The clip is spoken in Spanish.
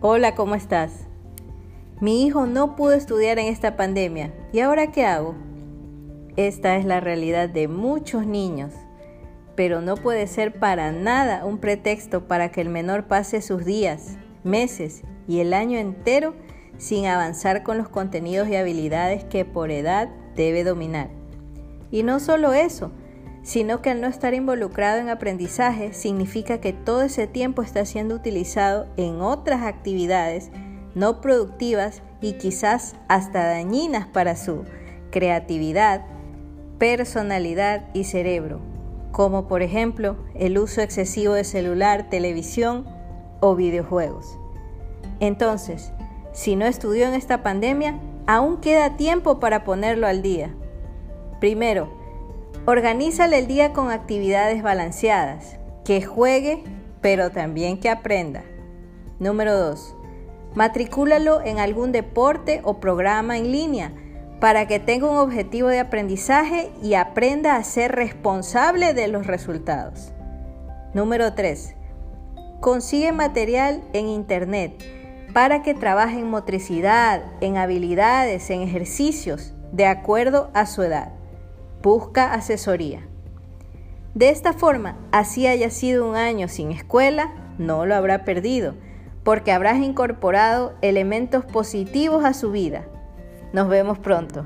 Hola, ¿cómo estás? Mi hijo no pudo estudiar en esta pandemia. ¿Y ahora qué hago? Esta es la realidad de muchos niños, pero no puede ser para nada un pretexto para que el menor pase sus días, meses y el año entero sin avanzar con los contenidos y habilidades que por edad debe dominar. Y no solo eso, sino que al no estar involucrado en aprendizaje significa que todo ese tiempo está siendo utilizado en otras actividades no productivas y quizás hasta dañinas para su creatividad, personalidad y cerebro, como por ejemplo el uso excesivo de celular, televisión o videojuegos. Entonces, si no estudió en esta pandemia, aún queda tiempo para ponerlo al día. Primero, organízale el día con actividades balanceadas, que juegue, pero también que aprenda. Número 2. Matricúlalo en algún deporte o programa en línea para que tenga un objetivo de aprendizaje y aprenda a ser responsable de los resultados. Número 3. Consigue material en Internet para que trabaje en motricidad, en habilidades, en ejercicios, de acuerdo a su edad. Busca asesoría. De esta forma, así haya sido un año sin escuela, no lo habrá perdido, porque habrás incorporado elementos positivos a su vida. Nos vemos pronto.